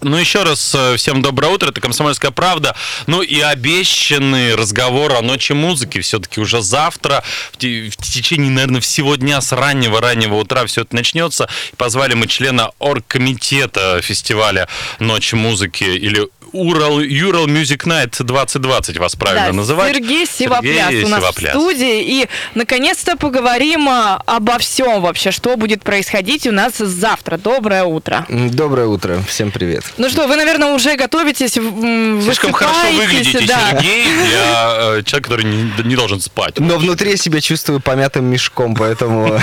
Ну, еще раз э, всем доброе утро, это «Комсомольская правда». Ну и обещанный разговор о ночи музыки все-таки уже завтра, в, в течение, наверное, всего дня с раннего-раннего утра все это начнется. Позвали мы члена оргкомитета фестиваля «Ночи музыки» или Урал, Ural Music Night 2020 вас правильно Да, называть. Сергей Сивопляс Сергей у нас Сивопляс. в студии. И, наконец-то, поговорим а, обо всем вообще, что будет происходить у нас завтра. Доброе утро. Доброе утро, всем привет. Ну что, вы, наверное, уже готовитесь, Слишком хорошо выглядите, да. Сергей, для э, человека, который не, не должен спать. Но внутри я себя чувствую помятым мешком, поэтому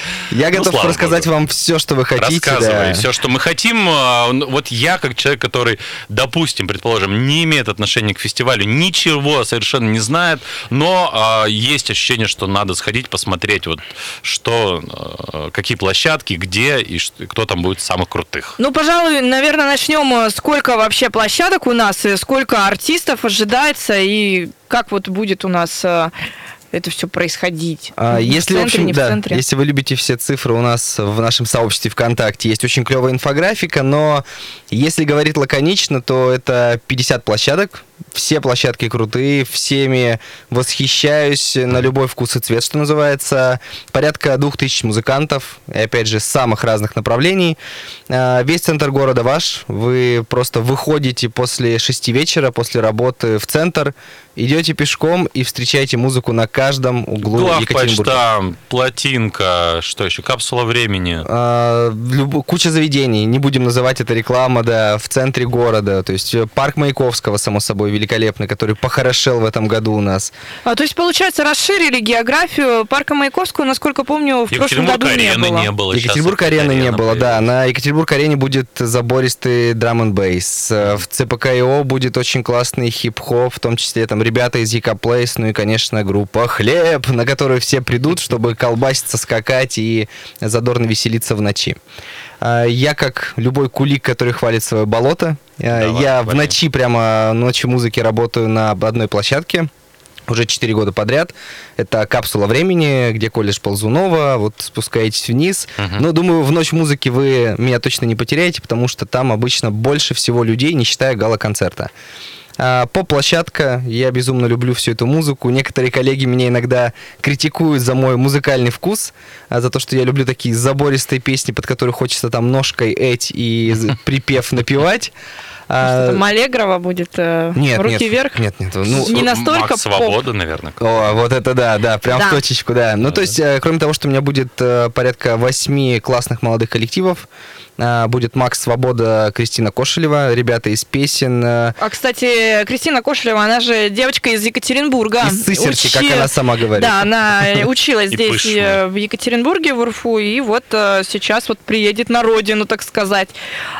я готов Ну, слава рассказать вам все, что вы хотите. Рассказывай все, что мы хотим. А, ну, Вот я, как человек, который, допустим, предположим, не имеет отношения к фестивалю, ничего совершенно не знает, но а, есть ощущение, что надо сходить, посмотреть, вот что, а, какие площадки, где и ш- кто там будет самых крутых. Ну, пожалуй, наверное, начнем. э, Сколько вообще площадок у нас, и сколько артистов ожидается, и как вот будет у нас э, это все происходить? А, в Если, в центре, общем, не в да, центре? если вы любите все цифры, у нас в нашем сообществе ВКонтакте есть очень клевая инфографика, но если говорить лаконично, то это 50 площадок, все площадки крутые, всеми восхищаюсь, на любой вкус и цвет, что называется. Порядка 2000 музыкантов, и опять же, с самых разных направлений. А, Весь центр города ваш, вы просто выходите после 6 вечера, после работы в центр, идете пешком и встречаете музыку на каждом углу Екатеринбурга. Главпочта, плотинка, что еще, капсула времени. А, люб- Куча заведений, не будем называть это реклама, да, в центре города. То есть э, парк Маяковского, само собой, великолепный, который похорошел в этом году у нас. А, то есть, получается, расширили географию парка Маяковского, насколько помню, в прошлом году не арены было. не было. щас Екатеринбург опять арены не было, да. На Екатеринбург арене будет забористый драм н бейс. В ЦПКИО будет очень классный хип-хоп, в том числе там ребята из Ека Плейс, ну и, конечно, группа Хлеб, на которую все придут, чтобы колбаситься, скакать и задорно веселиться в ночи. А, Я, как любой кулик, который хвалит свое болото, э, Давай, я в ночи прямо ночи музыки работаю на одной площадке уже 4 года подряд. Это капсула времени, где колледж Ползунова, вот спускаетесь вниз. Но думаю, в ночь музыки вы меня точно не потеряете, потому что там обычно больше всего людей, не считая гала-концерта. А, Поп-площадка, я безумно люблю всю эту музыку. Некоторые коллеги меня иногда критикуют за мой музыкальный вкус, а, за то, что я люблю такие забористые песни, под которые хочется там ножкой эть и припев напевать. А, Что там Аллегрова будет э, Нет, руки нет, вверх? нет, нет, ну, Не настолько Макс. Свобода, наверное. о, вот это да, да, прям Да. в точечку, да. Ну, то есть, э, кроме того, что у меня будет э, порядка восьми классных молодых коллективов, э, будет Макс Свобода, Кристина Кошелева, ребята из песен, э, А, кстати, Кристина Кошелева, она же девочка из Екатеринбурга. из Сысерки, как Учи- она сама говорит. Да, она училась здесь э, в Екатеринбурге, в Урфу, и вот э, сейчас вот приедет на родину, так сказать.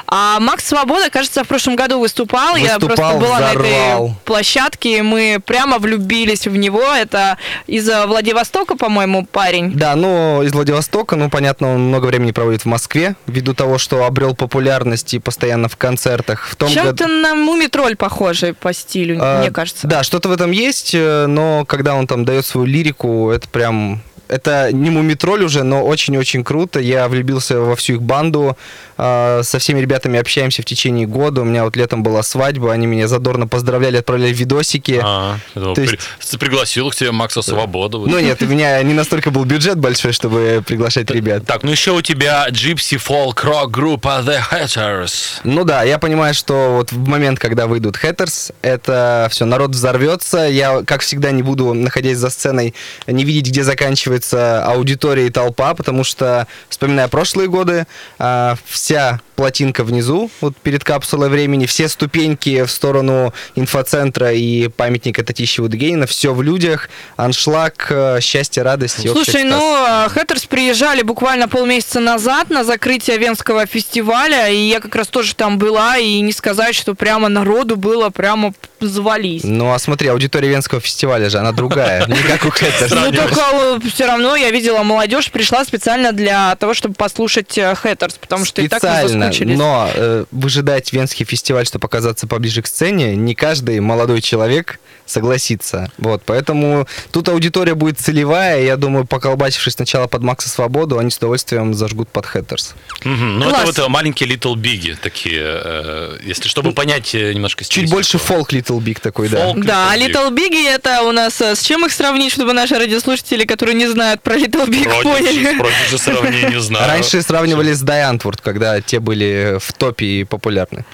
А Макс Свобода, кажется, в прошлом году выступал. Я просто была на этой площадке, и мы прямо влюбились в него. Это из Владивостока, по-моему, парень. Да, ну, из Владивостока, ну, понятно, он много времени проводит в Москве, ввиду того, что обрел популярность и постоянно в концертах. В том Чем-то году- на Мумитроль похожий по стилю, А, мне кажется. Да, что-то в этом есть, э, но когда он там дает свою лирику, это прям... Это не мумитроль уже, но очень-очень круто. Я влюбился во всю их банду. А, Со всеми ребятами общаемся в течение года. У меня вот летом была свадьба, они меня задорно поздравляли, отправляли видосики. А, То при- есть- пригласил к тебе Макса Свободу. Ну нет, у меня не настолько был бюджет большой, чтобы приглашать ребят. Так, ну еще у тебя Gypsy Folk Rock группа The Hatters. Ну да, я понимаю, что вот в момент, когда выйдут Хэттерс, это все, народ взорвется. Я, как всегда, не буду, находясь за сценой, не видеть, где заканчивается аудитория и толпа, потому что, вспоминая прошлые годы, а, вся плотинка внизу, вот перед капсулой времени, все ступеньки в сторону инфоцентра и памятника Татищева Дегенина, все в людях, аншлаг, э, счастье, радость. Слушай, ну, э, Хэттерс приезжали буквально полмесяца назад на закрытие Венского фестиваля, и я как раз тоже там была, и не сказать, что прямо народу было прямо завались. Ну, а смотри, аудитория Венского фестиваля же, она другая, не как у Хэттерс. Ну, только все равно я видела, молодежь пришла специально для того, чтобы послушать Хэттерс, потому что и так мы Специально, соскучились. но э, выжидать Венский фестиваль, чтобы оказаться поближе к сцене, не каждый молодой человек согласится. Вот, поэтому тут аудитория будет целевая, я думаю, поколбачившись сначала под Макса Свободу, они с удовольствием зажгут под Хэттерс. Мгм. Ну, Класс. это вот маленькие Little Big такие, э, если чтобы понять э, немножко Чуть стилистику. больше фолк Little Big такой, да. Фолк. Да, Little Little Big это у нас э, с чем их сравнить, чтобы наши радиослушатели, которые не знают про Little Big, поняли? Знаю. Раньше сравнивали с Antwoord, когда те были в топе и популярны.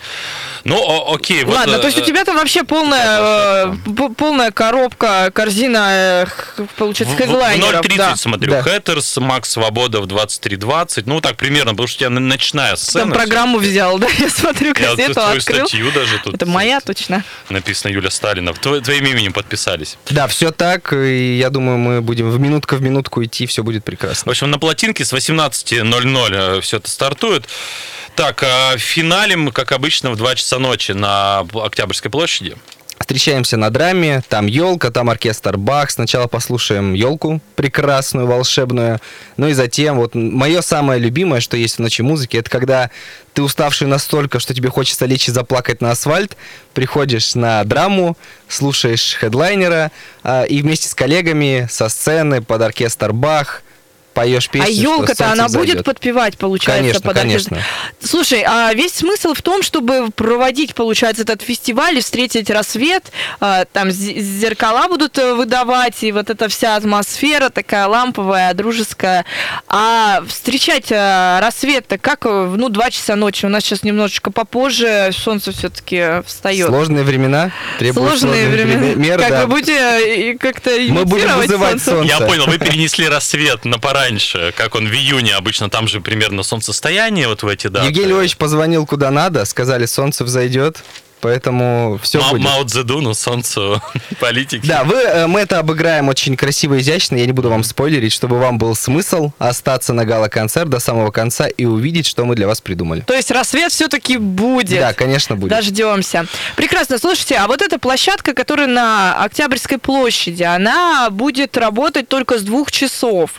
Ну, окей. вот, Ладно, э, то есть у тебя там вообще полная, э, полная коробка, корзина, э, получается, В- в- в хедлайнеров. 0.30 да. смотрю. Да. Хэттерс, Макс Свобода в 23.20. Ну, так примерно, потому что у тебя ночная сцена. Там программу взял, да, я смотрю, Я газету твою открыл. статью даже тут. Это моя точно. Написано Юля Сталина. Тво- Твоим именем подписались. Да, все так, и я думаю, мы будем в минутка в минутку идти, все будет В прекрасно. общем, на плотинке с 18.00 все это стартует. Так, а финалем, как обычно, в 2 часа ночи на Октябрьской площади. Встречаемся на драме, там елка, там оркестр Бах. Сначала послушаем елку прекрасную, волшебную. Ну и затем, вот мое самое любимое, что есть в ночи музыки, это когда ты уставший настолько, что тебе хочется лечь и заплакать на асфальт, приходишь на драму, слушаешь хедлайнера а, и вместе с коллегами со сцены под оркестр Бах поешь песню, А елка-то она будет взойдет. подпевать, получается, Конечно, под конечно. Слушай, а весь смысл в том, чтобы проводить, получается, этот фестиваль и встретить рассвет, а, там зеркала будут э, выдавать, и вот эта вся атмосфера такая ламповая, дружеская. А встречать э, рассвет-то как, э, ну, два часа ночи, у нас сейчас немножечко попозже, солнце все-таки встает. Сложные времена требуют Сложные времена. мер, как да. вы будете как-то Мы будем вызывать солнце? Я Солнце. понял, вы перенесли рассвет на пораньше, как он в июне обычно, там же примерно солнцестояние вот в эти даты. Евгений Львович позвонил куда надо, сказали, солнце взойдет, поэтому все Ма- будет. Мао Цзэдуну, солнцу политики. Да, вы, э, мы это обыграем очень красиво и изящно. Я не буду вам спойлерить, чтобы вам был смысл остаться на гала-концерт до самого конца и увидеть, что мы для вас придумали. То есть рассвет все-таки будет. Да, конечно, будет. Дождемся. Прекрасно. Слушайте, а вот эта площадка, которая на Октябрьской площади, она будет работать только с двух часов.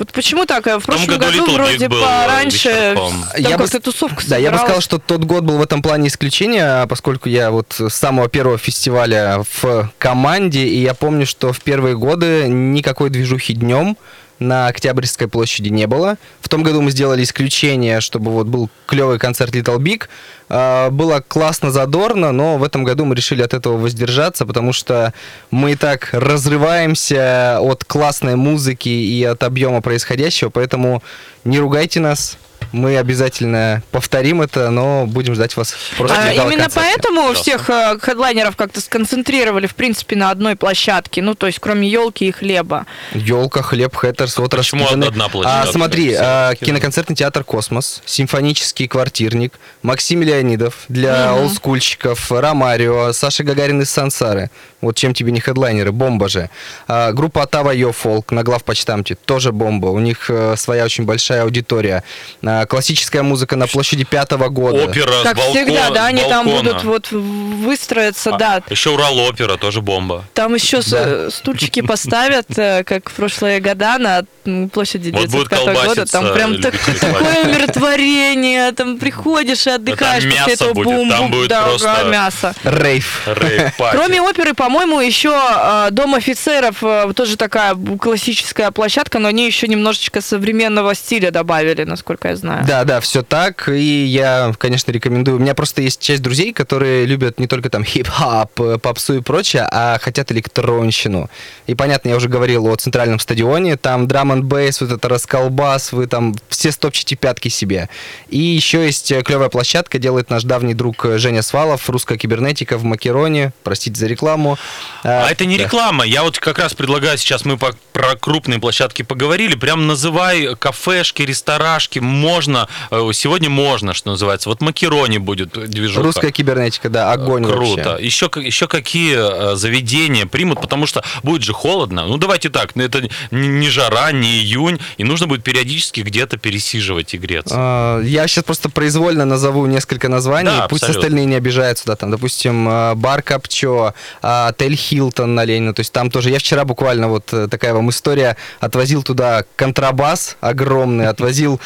Вот почему так? В прошлом году году вроде пораньше Я бы тусовка Да, я бы собиралась. сказал, что тот год был в этом плане исключение, поскольку я вот с самого первого фестиваля в команде, и я помню, что в первые годы никакой движухи днем на Октябрьской площади не было. В том году мы сделали исключение, чтобы вот был клевый концерт Little Big. А, Было классно, задорно, но в этом году мы решили от этого воздержаться, потому что мы и так разрываемся от классной музыки и от объема происходящего, поэтому не ругайте нас, мы обязательно повторим это, но будем ждать вас просто А именно гала-концерте. поэтому Ясно. всех э, хедлайнеров как-то сконцентрировали, в принципе, на одной площадке. Ну, то есть, кроме елки и хлеба. Елка, хлеб, Hatters, вот почему раскиданы. одна А, площадка? смотри, Все а, киноконцертный театр «Космос», симфонический квартирник, Максим Леонидов для Мгм. олдскульщиков, Ромарио, Саша Гагарин из Сансары. Вот чем тебе не хедлайнеры, бомба же. А, группа Отава Ё фолк на главпочтамте, тоже бомба. У них э, своя очень большая аудитория. А, классическая музыка на площади пятого года. Опера Как с балкона. всегда, да, они там будут вот выстроиться, А, да. Еще Урал-опера, тоже бомба. Там еще Да. стульчики поставят, э, как в прошлые года на м, площади Вот будет 905 года. Там прям так- такое умиротворение. Там приходишь и отдыхаешь там после мясо этого будет, бум там будет да, просто- да, мясо. Рейв. Кроме оперы, по-моему, еще э, Дом офицеров э, тоже такая классическая площадка, но они еще немножечко современного стиля добавили, насколько я знаю. Да, да, все так. И я, конечно, рекомендую. У меня просто есть часть друзей, которые любят не только там хип-хап, э, попсу и прочее, а хотят электронщину. И понятно, я уже говорил о центральном стадионе. Там драм н бейс, вот это расколбас, вы там все стопчите пятки себе. И еще есть э, клевая площадка, делает наш давний друг э, Женя Свалов, русская кибернетика в Макероне. Простите за рекламу. А это не да. реклама. Я вот как раз предлагаю, сейчас мы по- про крупные площадки поговорили, прям называй кафешки, ресторашки, можно, э, сегодня можно, что называется. Вот Макерони будет движуха. Русская кибернетика, да, огонь Круто. вообще. Еще, еще какие э, заведения примут, потому что будет же холодно. Ну, давайте так, ну, это не, жара, не июнь, и нужно будет периодически где-то пересиживать и греться. А, Я сейчас просто произвольно назову несколько названий, Да, пусть абсолютно. остальные не обижаются, да, там, допустим, а, бар Копчо, а, отель Хилтон на Ленина, то есть там тоже, я вчера буквально вот э, такая вам история, отвозил туда контрабас огромный, отвозил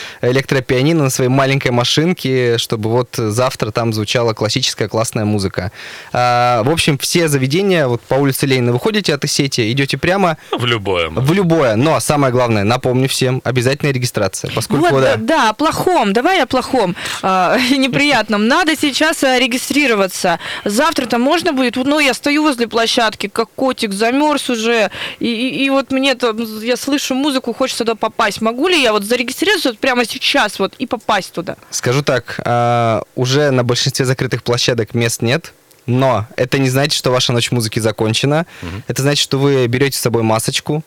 электропианино на своей маленькой машинке, чтобы вот завтра там звучала классическая классная музыка. А, В общем, все заведения, вот по улице Ленина выходите от сети, идете прямо В любое. в любое, но самое главное, напомню всем, обязательная регистрация, поскольку Вот, да, да, да, о плохом. Давай о плохом, а, неприятном. Надо сейчас а, регистрироваться. Завтра-то можно будет? Ну, я стою возле площадки, как котик, замерз уже. И, и- и вот мне то я слышу музыку, хочется туда попасть. Могу ли я вот зарегистрироваться вот прямо сейчас вот и попасть туда? Скажу так, а, уже на большинстве закрытых площадок мест нет, но это не значит, что ваша ночь музыки закончена. Это значит, что вы берете с собой масочку,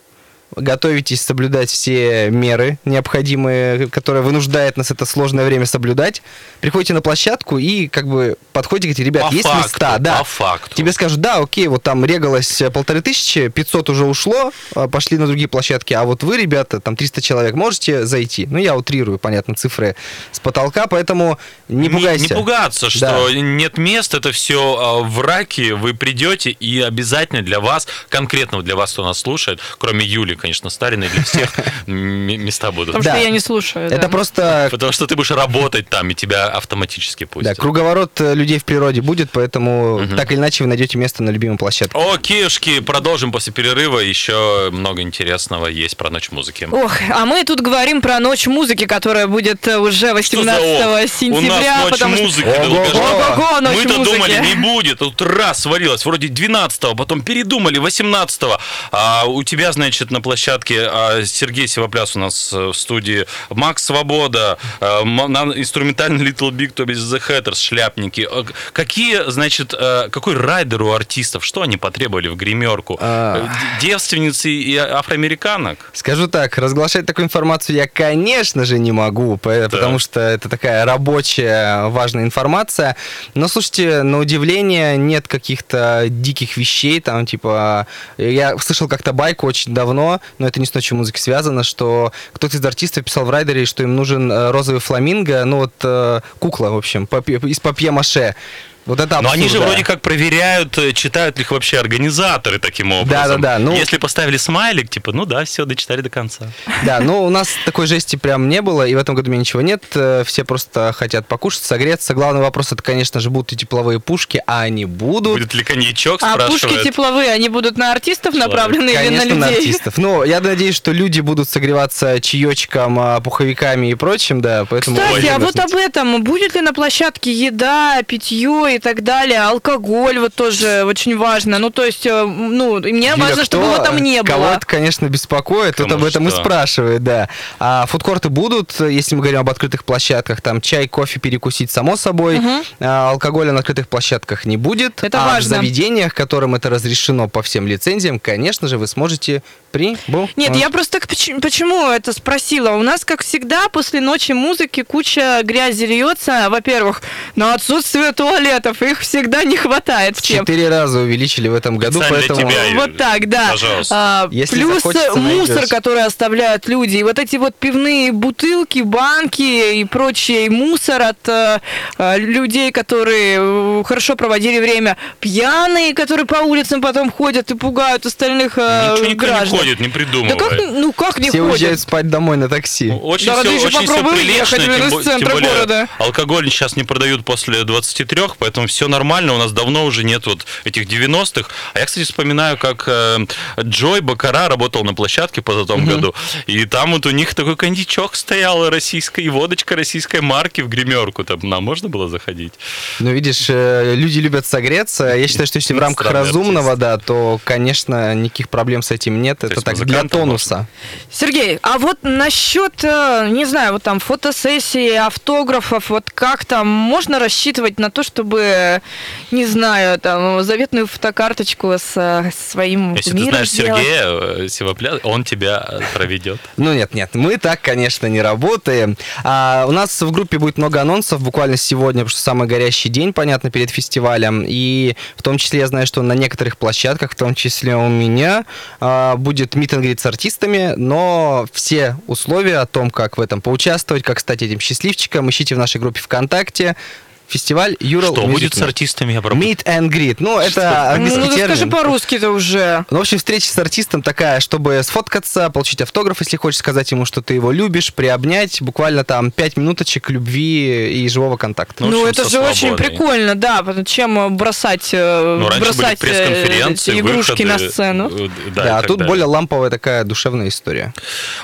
готовитесь соблюдать все меры необходимые, которые вынуждает нас это сложное время соблюдать. Приходите на площадку и как бы подходите говорите, ребят, По есть факту, места, да. по факту. Тебе скажут, да, окей, вот там регалось э, полторы тысячи, 500 уже ушло, а, пошли на другие площадки, а вот вы, ребята, там 300 человек, можете зайти. Ну, я утрирую, понятно, цифры с потолка, поэтому не пугайся. Не, пугаться, что Да. нет мест, это все в раке, вы придете, и обязательно для вас, конкретно для вас, кто нас слушает, кроме Юли, конечно, Стариной, для всех места будут. Потому Да. что я не слушаю. Это да. просто Потому что ты будешь работать там, и тебя автоматически да, пустят. круговорот э, людей в природе будет, поэтому так или иначе вы найдете место на любимой площадке. Окейшки, продолжим после перерыва. Еще много интересного есть про ночь музыки. Ох, а мы тут говорим про ночь музыки, которая будет э, уже 18 Что за ох? сентября. У нас ночь музыки. Ого-го! ночь Мы-то думали, не будет. Тут раз сварилось, вроде 12-го, потом передумали 18-го. А у тебя, значит, на площадке а, Сергей Севопляс у нас э, в студии, Макс Свобода, на инструментальный Little Big, то есть The Hatters, шляпники. К- Какие, значит, э, какой райдер у артистов? Что они потребовали в гримерку? А. Э, Девственницы и афроамериканок? Скажу так, разглашать такую информацию я, конечно же, не могу, по- потому что это такая рабочая, важная информация. Но, слушайте, на удивление, нет каких-то диких вещей, там, типа, я слышал как-то байку очень давно, но это не с ночью музыки связано, что кто-то из артистов писал в райдере, что им нужен э, розовый фламинго, ну вот э, кукла, в общем, из папье-маше. Вот это Но абсурд, они же да. вроде как проверяют, э, читают ли их вообще организаторы таким образом. Да-да-да, ну- Если поставили смайлик, типа, ну да, все, дочитали до конца. Да, ну у нас такой жести прям не было, и в этом году у меня ничего нет. Э, Все просто хотят покушать, согреться. Главный вопрос это, конечно же, будут ли тепловые пушки, а они будут. Будет ли коньячок, А пушки тепловые, они будут на артистов Человек. направлены или на Конечно, на людей? артистов. Ну, я надеюсь, что люди будут согреваться чаечком, а, пуховиками и прочим, да, поэтому... Кстати, а вот об этом, будет ли на площадке еда, питье и так далее, алкоголь, вот тоже очень важно. Ну, то есть, э, ну, и мне Юля, важно, чтобы кто- его там не Кого было. это, конечно, беспокоит, тут Кому об этом и что? спрашивает, да. А фудкорты будут, если мы говорим об открытых площадках, там чай, кофе перекусить, само собой. А, алкоголя на открытых площадках не будет. Это а важно. в заведениях, которым это разрешено по всем лицензиям, конечно же, вы сможете прибывать. Нет, я просто почему это спросила? У нас, как всегда, после ночи музыки куча грязи льется. Во-первых, на отсутствие туалетов их всегда не хватает В всем. четыре раза увеличили в этом году, Специально для поэтому... тебя. Вот так, да. Пожалуйста. А, Если плюс мусор, найдёшь. который оставляют люди. И вот эти вот пивные бутылки, банки и прочий мусор от э, э, людей, которые э, хорошо проводили время. Пьяные, которые по улицам потом ходят и пугают остальных э, Ничего никто граждан. не ходит, не Да придумывает. как, ну как не Все ходят? уезжают спать домой на такси. Очень Да, все, еще очень попробуй прилично, тем, тем более города. алкоголь сейчас не продают после 23, поэтому все нормально, у нас давно уже нет вот этих 90-х. А я, кстати, вспоминаю, как э, Джой Бакара работал на площадке по том году, и там вот у них такой кондичок стоял российской, и водочка российской марки в гримерку, там нам можно было заходить? Ну, видишь, э, люди любят согреться. Я считаю, что если в рамках разумного, артист. да, то, конечно, никаких проблем с этим нет. Это так для тонуса. Сергей, а вот насчет, э, не знаю, вот там фотосессии, автографов, вот как там можно рассчитывать на то, чтобы бы, не знаю, там, заветную фотокарточку с э, своим Если ты знаешь сделать. Сергея э, Севопля, он тебя проведет. Ну нет, нет, мы так, конечно, не работаем. А, у нас в группе будет много анонсов буквально сегодня, потому что самый горящий день, понятно, перед фестивалем. И в том числе я знаю, что на некоторых площадках, в том числе у меня, а, будет мит and greet с артистами, но все условия о том, как в этом поучаствовать, как стать этим счастливчиком, ищите в нашей группе ВКонтакте. Фестиваль Юрал Что Music будет с артистами? Я. Meet and greet. Ну, это Ну, английский да скажи термин. по-русски-то уже. Ну, в общем, встреча с артистом такая, чтобы сфоткаться, получить автограф, если хочешь сказать ему, что ты его любишь, приобнять, буквально там пять минуточек любви и живого контакта. Ну, Ну, общем, это же очень прикольно, да, чем бросать, э, Ну, бросать э, игрушки выходы, на сцену. э, Да, а тут далее. более ламповая такая душевная история.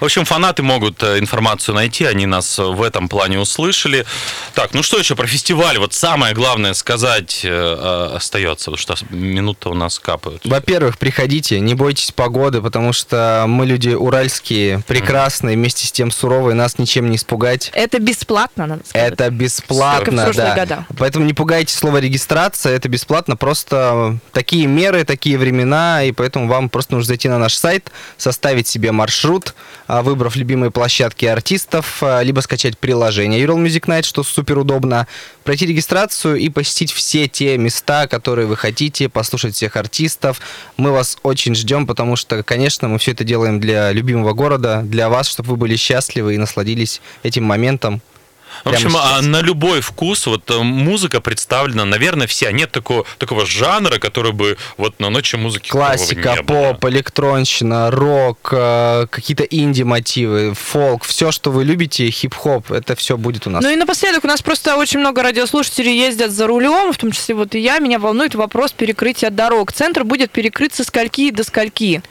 В общем, фанаты могут информацию найти, они нас в этом плане услышали. Так, ну что еще про фестиваль? Вот самое главное сказать э, э, остается, потому что минуты у нас капают. Во-первых, приходите, не бойтесь погоды, потому что мы люди уральские, прекрасные, вместе с тем суровые, нас ничем не испугать. Это бесплатно, надо сказать. Это бесплатно, да. года. Поэтому не пугайте слово регистрация, это бесплатно, просто такие меры, такие времена, и поэтому вам просто нужно зайти на наш сайт, составить себе маршрут, а, выбрав любимые площадки артистов, а, либо скачать приложение Ural Music Night, что супер удобно, пройти регистрацию и посетить все те места, которые вы хотите, послушать всех артистов. Мы вас очень ждем, потому что, конечно, мы все это делаем для любимого города, для вас, чтобы вы были счастливы и насладились этим моментом. В общем, а сейчас. на любой вкус вот э, музыка представлена, наверное, вся. Нет такого, такого жанра, который бы вот на ночи музыки Классика, не было. поп, электронщина, рок, э, какие-то инди-мотивы, фолк, все, что вы любите, хип-хоп, это все будет у нас. Ну и напоследок, у нас просто очень много радиослушателей ездят за рулем, в том числе вот и я, меня волнует вопрос перекрытия дорог. Центр будет перекрыт со скольки до скольки?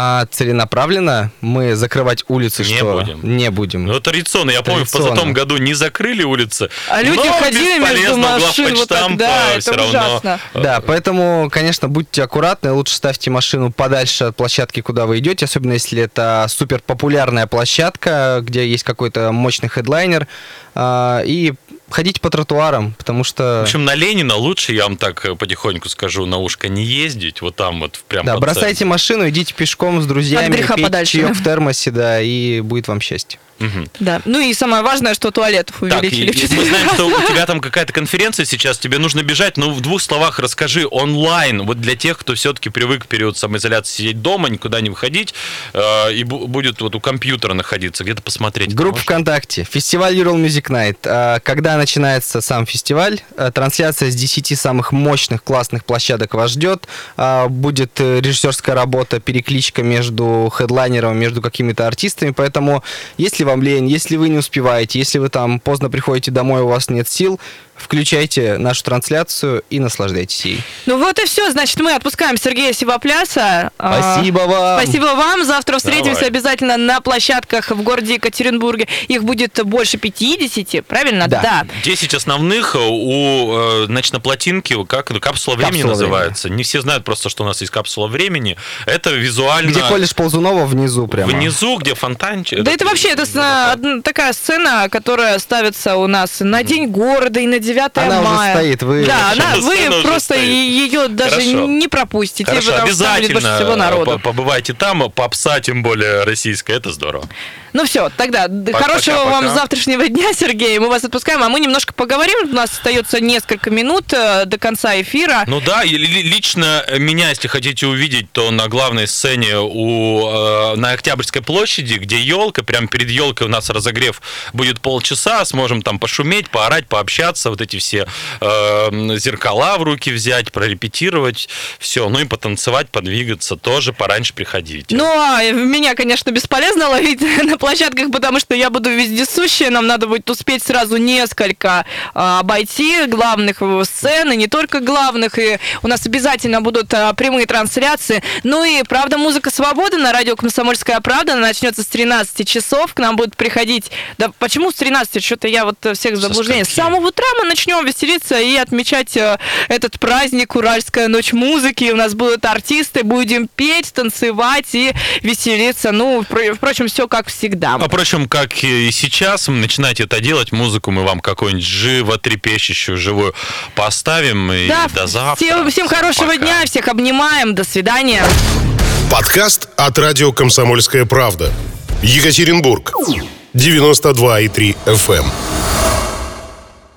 А целенаправленно мы закрывать улицы Не что? будем. Не будем. Ну, традиционно. Я помню, в Традиционно. позатом году не закрыли улицы. А люди ходили между машин вот так, да, это равно, ужасно. э, Да, поэтому, конечно, будьте аккуратны, лучше ставьте машину подальше от площадки, куда вы идете, особенно если это супер популярная площадка, где есть какой-то мощный хедлайнер, а, и ходите по тротуарам, потому что... В общем, на Ленина лучше, я вам так э, потихоньку скажу, на ушко не ездить, вот там вот прям Да, бросайте машину, идите пешком с друзьями, От греха пейте подальше, чаёк да. в термосе, да, и будет вам счастье. Мгм. Да. Ну и самое важное, что туалетов Так, увеличили в и мы знаем, что у тебя там какая-то конференция сейчас, тебе нужно бежать, но в двух словах расскажи онлайн, вот для тех, кто все-таки привык в период самоизоляции сидеть дома, никуда не выходить, э, и бу- будет вот у компьютера находиться, где-то посмотреть. Группа? ВКонтакте, фестиваль Ural Music Night. А, Когда начинается сам фестиваль, а, трансляция с 10 самых мощных, классных площадок вас ждет. А, Будет э, режиссерская работа, перекличка между хедлайнером, между какими-то артистами. Поэтому, если вам лень, если вы не успеваете, если вы там поздно приходите домой, у вас нет сил, включайте нашу трансляцию и наслаждайтесь ей. Ну вот и все, значит, мы отпускаем Сергея Сивопляса. А, Спасибо вам! Спасибо вам. Завтра встретимся Давай. обязательно на площадках в городе Екатеринбурге. Их будет больше 50, правильно? Да. 10 основных э, у, э, значит, на плотинке, как это, капсула времени Капсула называется. Не все знают просто, что у нас есть капсула времени. Это визуально Где колледж Ползунова внизу прямо. внизу, где фонтанчик. Да это вообще это с- одна такая сцена, которая ставится у нас на День города и на 9 Она уже мая. стоит, вы- Да, она, уже вы просто стоит. ее даже Хорошо. не пропустите, Хорошо, потому что там будет больше всего народу. по- побывайте там, попса, тем более российская, это здорово. Ну все, тогда Пока, хорошего пока, вам пока. завтрашнего дня, Сергей. Мы вас отпускаем, а мы немножко поговорим. У нас остается несколько минут э, до конца эфира. Ну да, и лично меня, если хотите увидеть, то на главной сцене у, э, на Октябрьской площади, где елка, прямо перед елкой у нас разогрев будет полчаса, сможем там пошуметь, поорать, пообщаться, вот эти все э, зеркала в руки взять, прорепетировать, все, ну и потанцевать, подвигаться, тоже пораньше приходите. Ну, а меня, конечно, бесполезно ловить на площадках, потому что я буду вездесущая. Нам надо будет успеть сразу несколько а, обойти главных э, сцен, и не только главных. И у нас обязательно будут а, прямые трансляции. Ну и «Правда, музыка, свобода» на радио «Комсомольская правда». Она начнется с 13 часов. К нам будут приходить... Да почему с 13? Что-то я вот э, всех в Со заблуждение. С самого утра мы начнем веселиться и отмечать э, этот праздник Уральская ночь музыки. У нас будут артисты, будем петь, танцевать и веселиться. Ну, впро- впрочем, все как всегда. А впрочем, как и сейчас, начинайте это делать, музыку мы вам какую-нибудь животрепещущую, живую поставим. И Да, до завтра. всем, всем хорошего Пока. дня, всех обнимаем, до свидания. Подкаст от радио «Комсомольская правда». Екатеринбург. 92,3 FM.